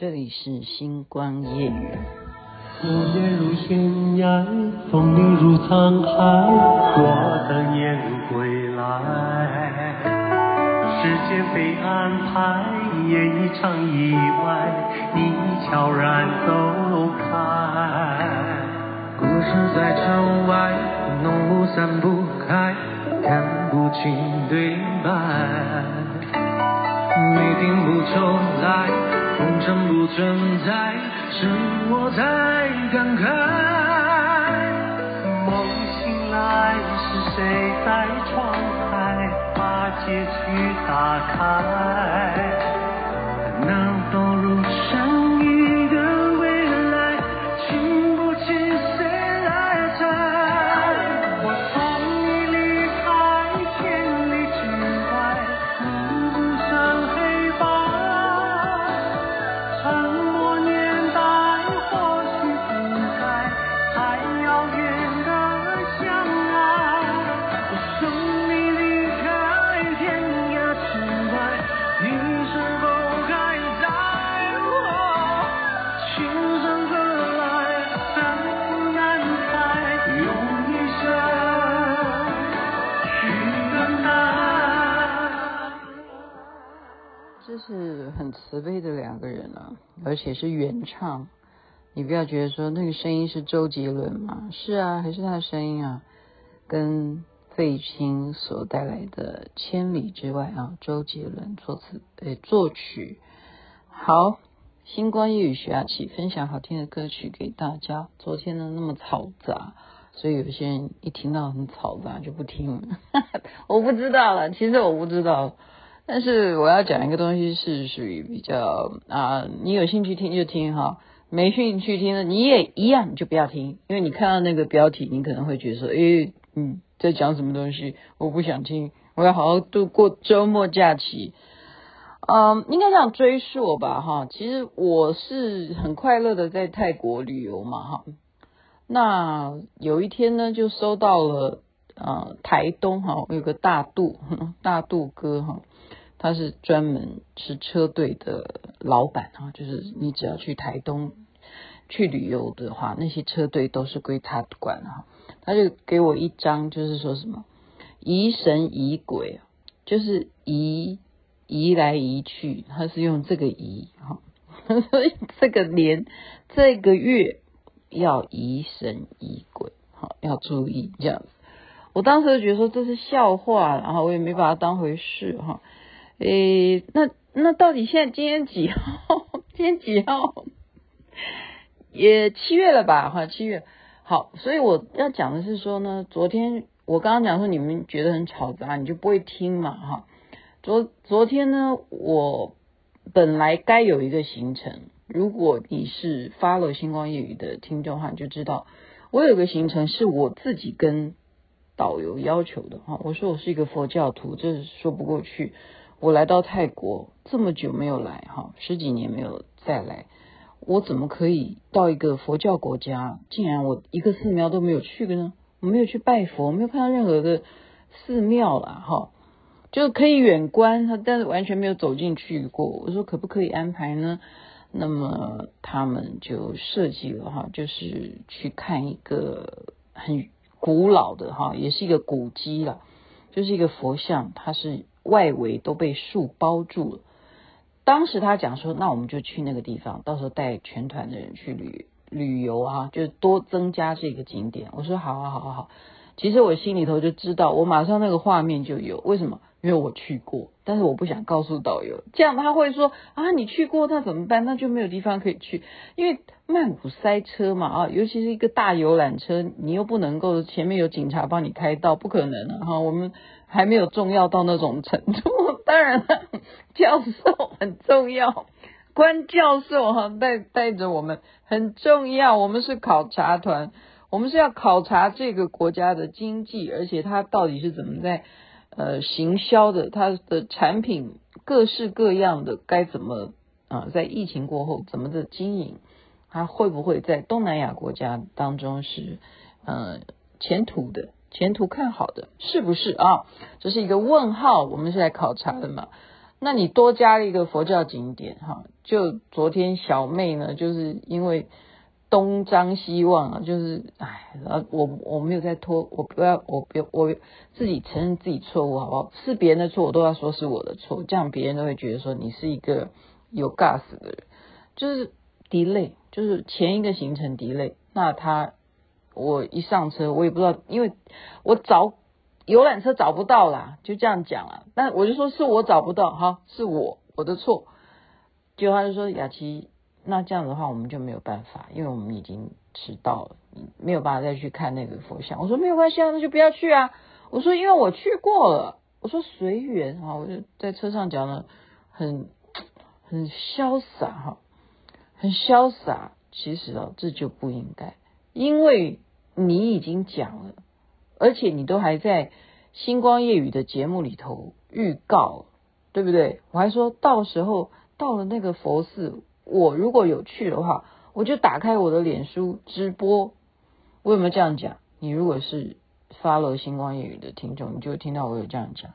这里是星光夜语。思念如悬崖，风雨如沧海，我等雁归来。时间被安排，演一场意外，你悄然走开。故事在城外，浓雾散不开，看不清对白。你并不秋来，红尘不存在，是我在感慨。梦醒来，是谁在窗台把结局打开？且是原唱，你不要觉得说那个声音是周杰伦嘛？是啊，还是他的声音啊？跟费玉清所带来的《千里之外》啊，周杰伦作词诶作曲。好，星光夜语徐雅琪分享好听的歌曲给大家。昨天呢那么嘈杂，所以有些人一听到很嘈杂就不听了。我不知道了，其实我不知道。但是我要讲一个东西是属于比较啊，你有兴趣听就听哈，没兴趣听的你也一样，你就不要听，因为你看到那个标题，你可能会觉得说，诶，嗯，在讲什么东西，我不想听，我要好好度过周末假期。嗯，应该这样追溯吧哈，其实我是很快乐的在泰国旅游嘛哈，那有一天呢，就收到了呃台东哈，有个大肚 大肚哥哈。他是专门是车队的老板啊，就是你只要去台东去旅游的话，那些车队都是归他管啊。他就给我一张，就是说什么疑神疑鬼，就是疑疑来疑去，他是用这个疑哈，所以这个年这个月要疑神疑鬼，好要注意这样子。我当时就觉得说这是笑话，然后我也没把它当回事哈。诶，那那到底现在今天几号？今天几号？也七月了吧？哈，七月。好，所以我要讲的是说呢，昨天我刚刚讲说你们觉得很吵杂，你就不会听嘛？哈，昨昨天呢，我本来该有一个行程，如果你是 follow 星光夜雨的听众的话，你就知道我有个行程是我自己跟导游要求的哈。我说我是一个佛教徒，这说不过去。我来到泰国这么久没有来哈，十几年没有再来，我怎么可以到一个佛教国家，竟然我一个寺庙都没有去过呢？我没有去拜佛，没有看到任何的寺庙啦哈，就可以远观，但是完全没有走进去过。我说可不可以安排呢？那么他们就设计了哈，就是去看一个很古老的哈，也是一个古迹了，就是一个佛像，它是。外围都被树包住了。当时他讲说：“那我们就去那个地方，到时候带全团的人去旅旅游啊，就多增加这个景点。”我说：“好啊，好好，好。”其实我心里头就知道，我马上那个画面就有。为什么？因为我去过，但是我不想告诉导游，这样他会说：“啊，你去过，那怎么办？那就没有地方可以去。”因为曼谷塞车嘛，啊，尤其是一个大游览车，你又不能够前面有警察帮你开道，不可能啊！哈，我们。还没有重要到那种程度，当然了，教授很重要，关教授哈带带着我们很重要，我们是考察团，我们是要考察这个国家的经济，而且它到底是怎么在呃行销的，它的产品各式各样的该怎么啊、在疫情过后怎么的经营，它会不会在东南亚国家当中是呃前途的？前途看好的是不是啊？这是一个问号，我们是来考察的嘛。那你多加了一个佛教景点哈，就昨天小妹呢，就是因为东张西望啊，就是哎，我我没有在拖，我不要，我不要，我自己承认自己错误好不好？是别人的错，我都要说是我的错，这样别人都会觉得说你是一个有 gas 的人，就是 delay，就是前一个行程 delay，那他我一上车，我也不知道，因为我找。游览车找不到啦，就这样讲啊。那我就说是我找不到，哈，是我我的错。结果他就说雅琪，那这样的话我们就没有办法，因为我们已经迟到了，没有办法再去看那个佛像。我说没有关系啊，那就不要去啊。我说因为我去过了。我说随缘啊，我就在车上讲了很很潇洒哈，很潇洒。其实啊，这就不应该，因为你已经讲了。而且你都还在星光夜雨的节目里头预告，对不对？我还说到时候到了那个佛寺，我如果有去的话，我就打开我的脸书直播。我有没有这样讲？你如果是 follow 星光夜语的听众，你就听到我有这样讲。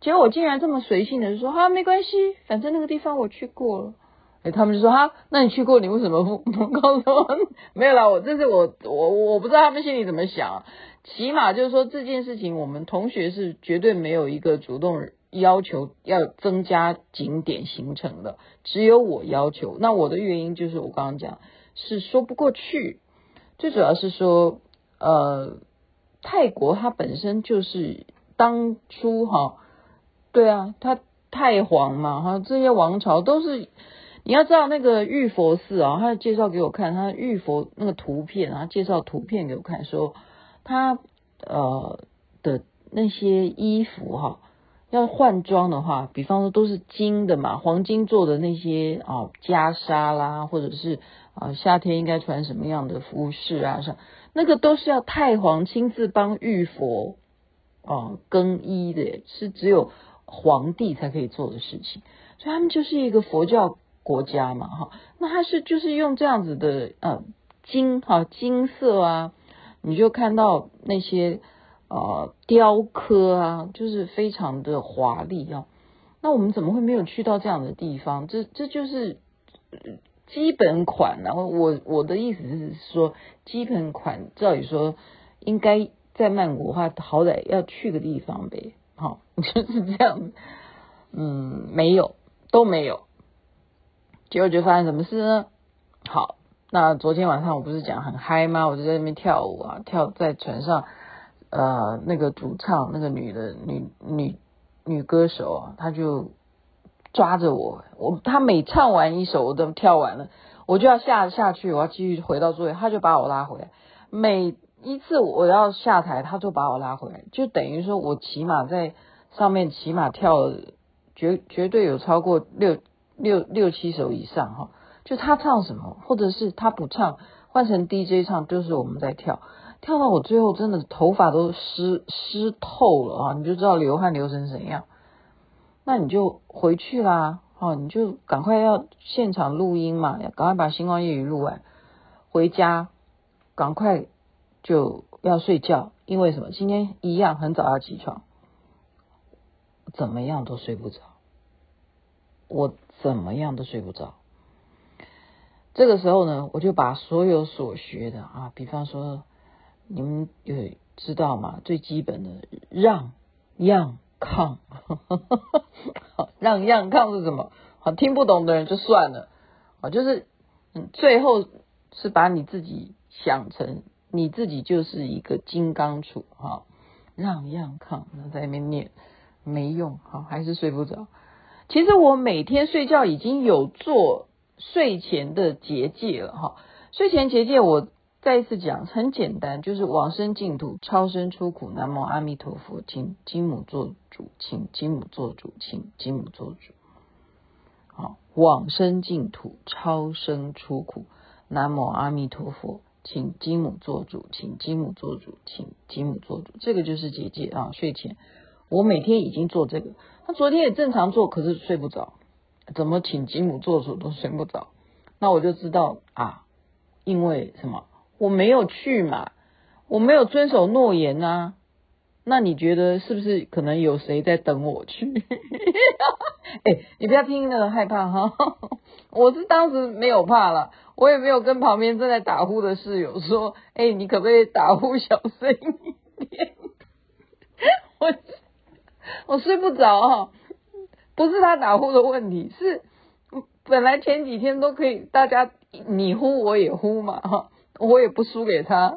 结果我竟然这么随性的说：“哈、啊，没关系，反正那个地方我去过了。”哎，他们就说：“哈，那你去过，你为什么不不告诉我？” 没有啦，我这是我我我不知道他们心里怎么想。起码就是说这件事情，我们同学是绝对没有一个主动要求要增加景点行程的，只有我要求。那我的原因就是我刚刚讲是说不过去，最主要是说，呃，泰国它本身就是当初哈，对啊，它太皇嘛哈，这些王朝都是你要知道那个玉佛寺啊，他介绍给我看，他玉佛那个图片啊，介绍图片给我看说。他呃的那些衣服哈，要换装的话，比方说都是金的嘛，黄金做的那些啊袈裟啦，或者是啊夏天应该穿什么样的服饰啊，是那个都是要太皇亲自帮玉佛哦更衣的，是只有皇帝才可以做的事情，所以他们就是一个佛教国家嘛哈，那他是就是用这样子的呃金哈金色啊。你就看到那些呃雕刻啊，就是非常的华丽啊。那我们怎么会没有去到这样的地方？这这就是基本款。然后我我的意思是说，基本款照理说应该在曼谷的话，好歹要去个地方呗。好，就是这样。嗯，没有，都没有。结果就发生什么事呢？好。那昨天晚上我不是讲很嗨吗？我就在那边跳舞啊，跳在船上，呃，那个主唱那个女的女女女歌手啊，她就抓着我，我她每唱完一首我都跳完了，我就要下下去，我要继续回到座位，她就把我拉回来。每一次我要下台，她就把我拉回来，就等于说我起码在上面起码跳绝绝对有超过六六六七首以上哈。就他唱什么，或者是他不唱，换成 DJ 唱，就是我们在跳，跳到我最后真的头发都湿湿透了啊！你就知道流汗流成怎样。那你就回去啦，哦，你就赶快要现场录音嘛，赶快把星光夜语录完，回家赶快就要睡觉，因为什么？今天一样很早要起床，怎么样都睡不着，我怎么样都睡不着。这个时候呢，我就把所有所学的啊，比方说，你们有知道吗？最基本的让、让、抗，让、让、抗是什么？好，听不懂的人就算了啊，就是嗯，最后是把你自己想成你自己就是一个金刚杵哈，让、让、抗，那在那边念没用，好，还是睡不着。其实我每天睡觉已经有做。睡前的结界了哈，睡前结界我再一次讲，很简单，就是往生净土，超生出苦，南无阿弥陀佛，请金母做主，请金母做主，请金母做主。好，往生净土，超生出苦，南无阿弥陀佛，请金母做主，请金母做主，请金母做主。这个就是结界啊，睡前我每天已经做这个，他昨天也正常做，可是睡不着。怎么请金母做主都睡不着，那我就知道啊，因为什么？我没有去嘛，我没有遵守诺言呐、啊。那你觉得是不是可能有谁在等我去？哎、你不要听那个害怕哈，我是当时没有怕了，我也没有跟旁边正在打呼的室友说，哎、你可不可以打呼小声一点？我我睡不着哈，不是他打呼的问题，是本来前几天都可以大家你呼我也呼嘛哈，我也不输给他。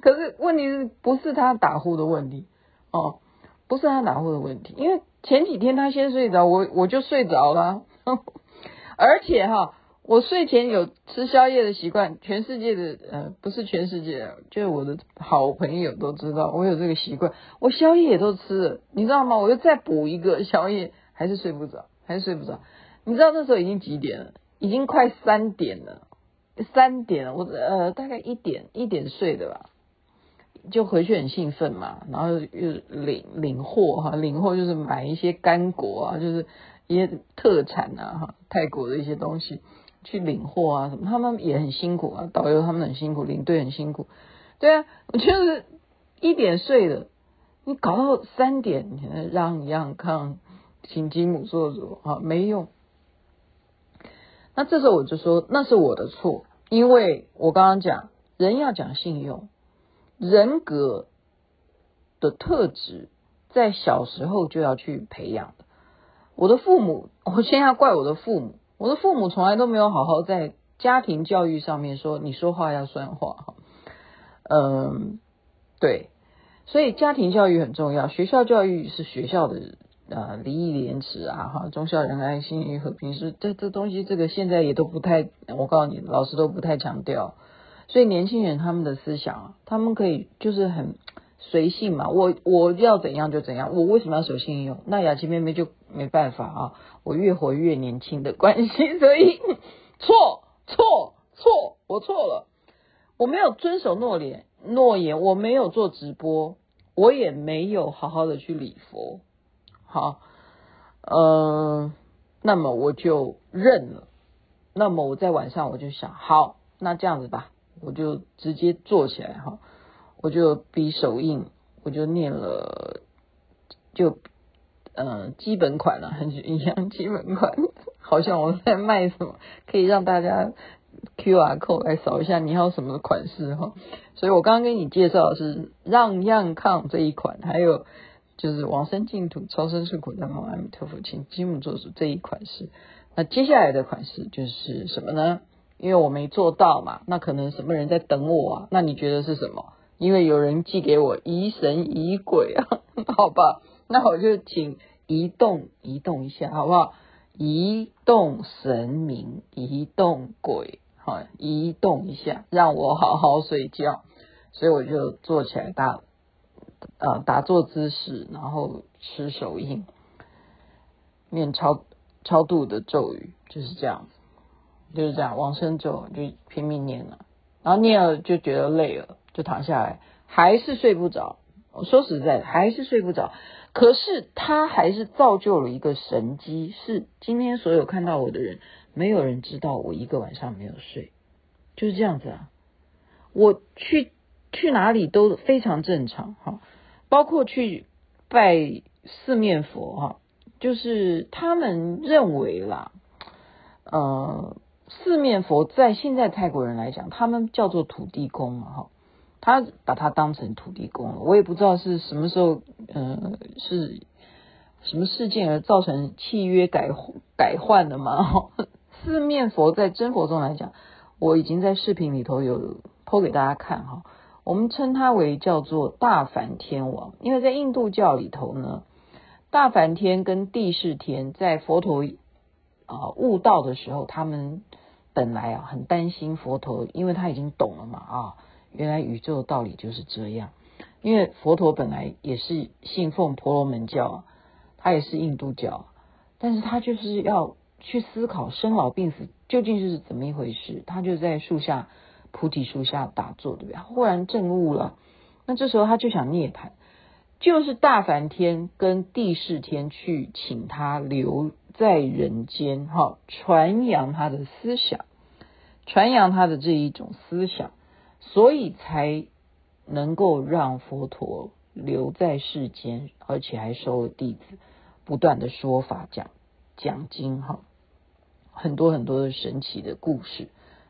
可是问题是不是他打呼的问题哦？不是他打呼的问题，因为前几天他先睡着，我我就睡着了。而且哈，我睡前有吃宵夜的习惯，全世界的呃不是全世界，就是我的好朋友都知道我有这个习惯，我宵夜也都吃了，你知道吗？我就再补一个宵夜，还是睡不着，还是睡不着。你知道那时候已经几点了？已经快三点了，三点，我呃大概一点一点睡的吧。就回去很兴奋嘛，然后又领领货哈，领货就是买一些干果啊，就是一些特产啊哈，泰国的一些东西去领货啊什么，他们也很辛苦啊，导游他们很辛苦，领队很辛苦，对啊，我就是一点睡的，你搞到三点，你让一让看，请吉姆做主啊，没用。那这时候我就说那是我的错，因为我刚刚讲人要讲信用。人格的特质在小时候就要去培养的。我的父母，我先要怪我的父母。我的父母从来都没有好好在家庭教育上面说，你说话要算话哈。嗯，对，所以家庭教育很重要。学校教育是学校的呃礼义廉耻啊哈，忠孝仁爱信义和平是这这东西，这个现在也都不太，我告诉你，老师都不太强调。所以年轻人他们的思想啊，他们可以就是很随性嘛，我我要怎样就怎样，我为什么要守信用？那雅琪妹妹就没办法啊，我越活越年轻的关系，所以错错错，我错了，我没有遵守诺言诺言，我没有做直播，我也没有好好的去礼佛，好，呃，那么我就认了，那么我在晚上我就想，好，那这样子吧。我就直接做起来哈，我就比手印，我就念了，就呃基本款了，很一样基本款，好像我在卖什么，可以让大家 QR code 来扫一下，你要什么款式哈。所以我刚刚跟你介绍的是让样抗这一款，还有就是往生净土超生出苦难方阿弥陀佛，请积木做主这一款式。那接下来的款式就是什么呢？因为我没做到嘛，那可能什么人在等我啊？那你觉得是什么？因为有人寄给我疑神疑鬼啊，好吧？那我就请移动移动一下，好不好？移动神明，移动鬼，好，移动一下，让我好好睡觉。所以我就坐起来大，呃，打坐姿势，然后持手印，念超超度的咒语，就是这样子。就是这样，往生咒就拼命念了，然后念了就觉得累了，就躺下来，还是睡不着。我说实在的，还是睡不着。可是他还是造就了一个神机，是今天所有看到我的人，没有人知道我一个晚上没有睡，就是这样子啊。我去去哪里都非常正常哈，包括去拜四面佛哈，就是他们认为啦，呃。四面佛在现在泰国人来讲，他们叫做土地公嘛，哈，他把它当成土地公了。我也不知道是什么时候，呃，是什么事件而造成契约改改换的嘛哈？四面佛在真佛中来讲，我已经在视频里头有剖给大家看哈。我们称它为叫做大梵天王，因为在印度教里头呢，大梵天跟帝释天在佛陀啊悟道的时候，他们。本来啊，很担心佛陀，因为他已经懂了嘛啊，原来宇宙的道理就是这样。因为佛陀本来也是信奉婆罗门教，他也是印度教，但是他就是要去思考生老病死究竟是怎么一回事。他就在树下菩提树下打坐，对不对？忽然证悟了，那这时候他就想涅槃，就是大梵天跟帝释天去请他留在人间，哈，传扬他的思想。传扬他的这一种思想，所以才能够让佛陀留在世间，而且还收了弟子，不断的说法讲讲经哈，很多很多的神奇的故事，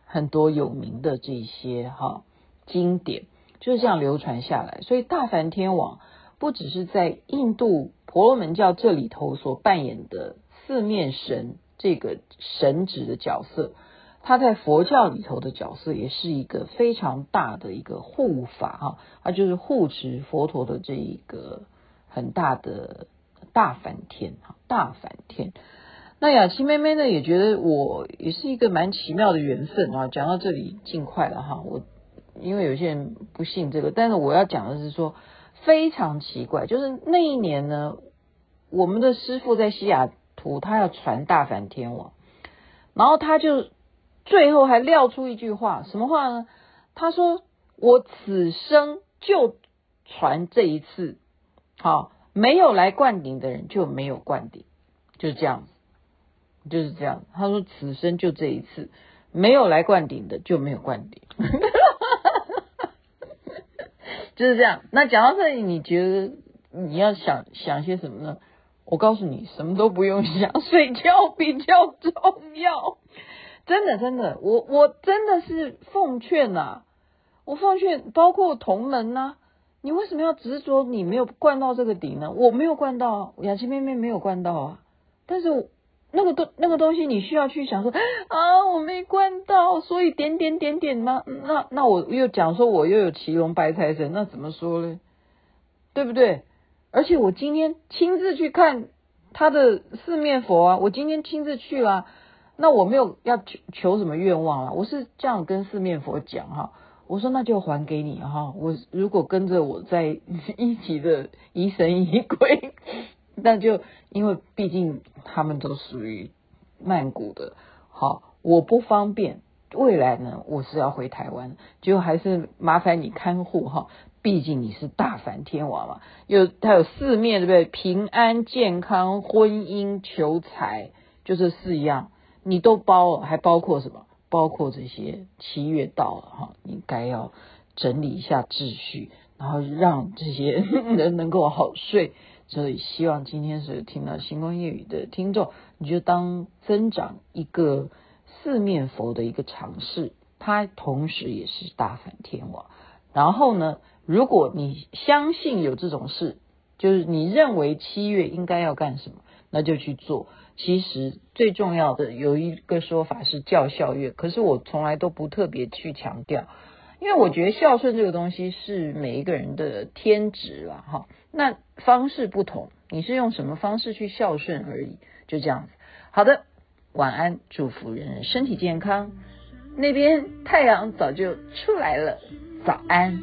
很多有名的这些哈经典就是这样流传下来。所以大梵天王不只是在印度婆罗门教这里头所扮演的四面神这个神职的角色。他在佛教里头的角色也是一个非常大的一个护法哈，他就是护持佛陀的这一个很大的大梵天哈，大梵天。那雅琪妹妹呢也觉得我也是一个蛮奇妙的缘分啊。讲到这里尽快了哈，我因为有些人不信这个，但是我要讲的是说非常奇怪，就是那一年呢，我们的师傅在西雅图，他要传大梵天王，然后他就。最后还撂出一句话，什么话呢？他说：“我此生就传这一次，好，没有来灌顶的人就没有灌顶，就是这样子，就是这样。”他说：“此生就这一次，没有来灌顶的就没有灌顶，就是这样。”那讲到这里，你觉得你要想想些什么呢？我告诉你，什么都不用想，睡觉比较重要。真的，真的，我我真的是奉劝呐、我奉劝，包括同门呐、你为什么要执着你没有灌到这个顶呢？我没有灌到，雅琪妹妹没有灌到啊。但是那个东那个东西，你需要去想说 啊，我没灌到，所以点点点点吗那那我又讲说我又有奇龙白财神，那怎么说呢？对不对？而且我今天亲自去看他的四面佛啊，我今天亲自去了。那我没有要求求什么愿望啊，我是这样跟四面佛讲哈，我说那就还给你哈，我如果跟着我在 一起的疑神疑鬼，那就因为毕竟他们都属于曼谷的，好，我不方便，未来呢我是要回台湾，就还是麻烦你看护哈，毕竟你是大梵天王嘛，有他有四面对不对？平安健康婚姻求财，就这四样。你都包了，还包括什么？包括这些七月到了哈，你该要整理一下秩序，然后让这些 人能够好睡。所以希望今天是听到星光夜语的听众，你就当增长一个四面佛的一个尝试，它同时也是大梵天王。然后呢，如果你相信有这种事，就是你认为七月应该要干什么，那就去做。其实最重要的有一个说法是叫孝月，可是我从来都不特别去强调，因为我觉得孝顺这个东西是每一个人的天职了哈。那方式不同，你是用什么方式去孝顺而已，就这样子。好的，晚安，祝福人人身体健康。那边太阳早就出来了，早安。